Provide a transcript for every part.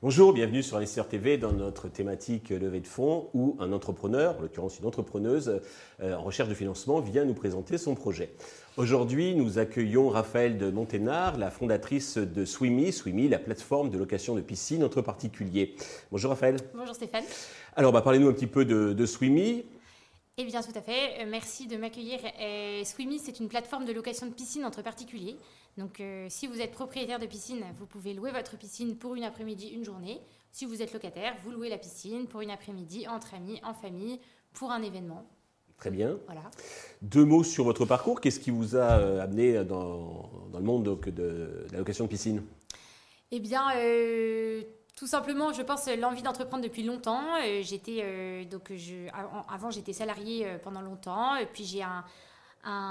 Bonjour, bienvenue sur Investisseur TV dans notre thématique levée de fonds où un entrepreneur, en l'occurrence une entrepreneuse euh, en recherche de financement, vient nous présenter son projet. Aujourd'hui, nous accueillons Raphaël de Monténard, la fondatrice de Swimmy, Swimmy, la plateforme de location de piscine entre particuliers. Bonjour Raphaël. Bonjour Stéphane. Alors, bah, parlez-nous un petit peu de, de Swimmy. Eh bien, tout à fait. Euh, merci de m'accueillir. Euh, Swimmy, c'est une plateforme de location de piscine entre particuliers. Donc, euh, si vous êtes propriétaire de piscine, vous pouvez louer votre piscine pour une après-midi, une journée. Si vous êtes locataire, vous louez la piscine pour une après-midi, entre amis, en famille, pour un événement. Très bien. Voilà. Deux mots sur votre parcours. Qu'est-ce qui vous a euh, amené dans, dans le monde donc, de la location de piscine? Eh bien, tout simplement, je pense l'envie d'entreprendre depuis longtemps. Euh, euh, avant, j'étais salariée euh, pendant longtemps. Et puis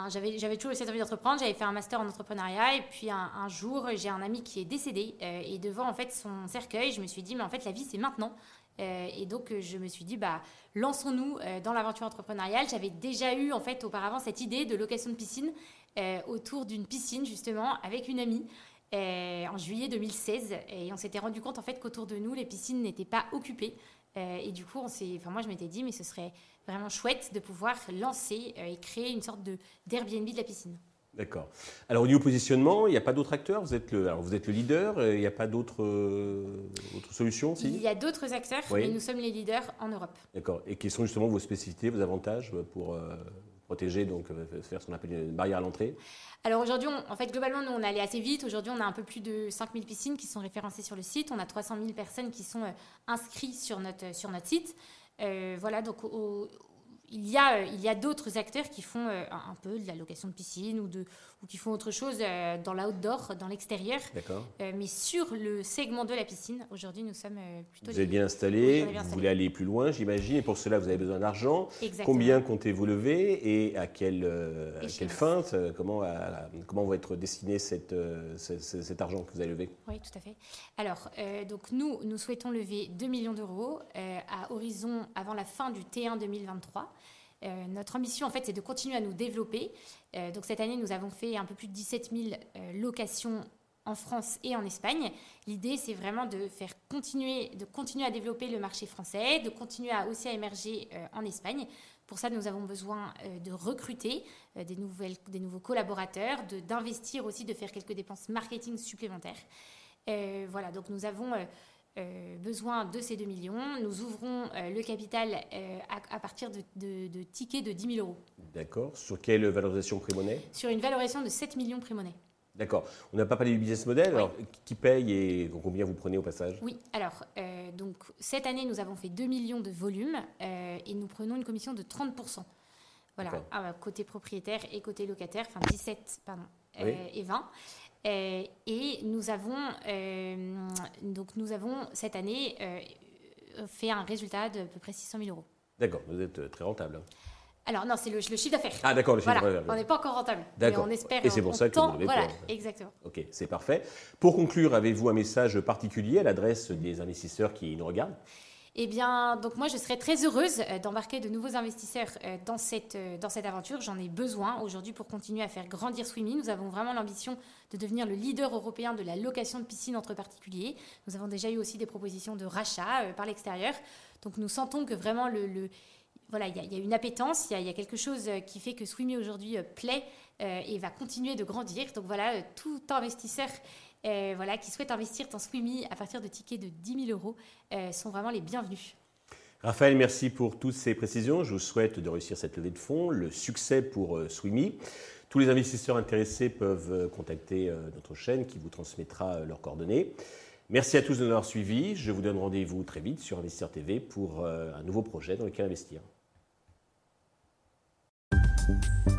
j'avais toujours cette envie d'entreprendre. J'avais fait un master en entrepreneuriat. Et puis un, jour, j'ai un ami qui est décédé. euh, et devant en fait son cercueil, je me suis dit mais en fait la vie c'est maintenant. Euh, et donc euh, je me suis dit bah lançons-nous euh, dans l'aventure entrepreneuriale. J'avais déjà eu en fait auparavant cette idée de location de piscine euh, autour d'une piscine justement avec une amie euh, en juillet 2016 et on s'était rendu compte en fait qu'autour de nous les piscines n'étaient pas occupées Euh, et du coup on s'est enfin moi je m'étais dit mais ce serait vraiment chouette de pouvoir lancer euh, et créer une sorte de d'Airbnb de la piscine. D'accord. Alors, au niveau positionnement, il n'y a pas d'autres acteurs? Vous êtes, le, alors, vous êtes le leader, euh, il n'y a pas d'autres euh, solutions si? Il y a d'autres acteurs Oui. mais nous sommes les leaders en Europe. D'accord. Et quelles sont justement vos spécificités, vos avantages pour euh, protéger, donc euh, faire ce qu'on appelle une barrière à l'entrée Alors aujourd'hui, en fait, globalement, nous, on est allé assez vite. Aujourd'hui, on a un peu plus de 5000 piscines qui sont référencées sur le site. On a 300 000 personnes qui sont euh, inscrites sur notre, notre site. Euh, voilà, donc au- il y a, euh, il y a d'autres acteurs qui font euh, un peu de la location de piscine ou, de, ou qui font autre chose euh, dans l'outdoor, dans l'extérieur. D'accord. Mais sur le segment de la piscine, aujourd'hui, nous sommes plutôt... Vous êtes bien installé, vous voulez aller plus loin, j'imagine, et pour cela, vous avez besoin d'argent. Exactement. Combien comptez-vous lever et à quelle, à Échéance. quelle fin comment, à- comment va être destiné cette, cet argent que vous allez lever? Oui, tout à fait. Alors, euh, donc nous, nous souhaitons lever 2 millions d'euros euh, à horizon avant la fin du T1 2023. Euh, notre ambition, en fait, c'est de continuer à nous développer. Euh, donc cette année, nous avons fait un peu plus de 17 000 euh, locations en France et en Espagne. L'idée, c'est vraiment de faire continuer, de continuer à développer le marché français, de continuer à aussi à émerger euh, en Espagne. Pour ça, nous avons besoin de recruter des, nouvelles, des nouveaux collaborateurs, d'investir aussi, de faire quelques dépenses marketing supplémentaires. Voilà, donc nous avons euh, besoin de ces 2 millions. Nous ouvrons euh, le capital euh, à, à partir de, de- de tickets de 10 000 euros D'accord. Sur quelle valorisation pré-monnaie? Sur une valorisation de 7 millions pré-monnaie. D'accord. On n'a pas parlé du business model. Oui. Alors, qui paye et combien vous prenez au passage? Oui, alors, donc cette année, nous avons fait 2 millions de volume et nous prenons une commission de 30%. Voilà, ah, côté propriétaire et côté locataire, enfin 17 pardon, Oui. et 20. Euh, et nous avons, euh, donc nous avons cette année euh, fait un résultat de à peu près 600 000 euros. D'accord. Vous êtes euh, très rentable. Alors non, c'est le, le chiffre d'affaires. Ah, d'accord, le chiffre Voilà, d'affaires. on n'est pas encore rentable. D'accord. On espère. Et c'est pour ça que vous Voilà, pour- exactement. Ok, c'est parfait. Pour conclure, avez-vous un message particulier à l'adresse des investisseurs qui nous regardent? Eh bien, donc moi, je serais très heureuse euh, d'embarquer de nouveaux investisseurs euh, dans cette, euh, dans cette aventure. J'en ai besoin aujourd'hui pour continuer à faire grandir Swimmy. Nous avons vraiment l'ambition de devenir le leader européen de la location de piscine entre particuliers. Nous avons déjà eu aussi des propositions de rachat par l'extérieur. Donc, nous sentons que vraiment le- voilà, il y, a- une appétence, il y a, quelque chose euh, qui fait que Swimmy aujourd'hui euh, plaît euh, et va continuer de grandir. Donc voilà, tout investisseur voilà, qui souhaite investir dans Swimmy à partir de tickets de 10 000 euros sont vraiment les bienvenus. Raphaël, merci pour toutes ces précisions. Je vous souhaite de réussir cette levée de fonds, le succès pour Swimmy. Tous les investisseurs intéressés peuvent contacter notre chaîne qui vous transmettra leurs coordonnées. Merci à tous de nous avoir suivis. Je vous donne rendez-vous très vite sur Investisseur TV pour un nouveau projet dans lequel investir. Thank you.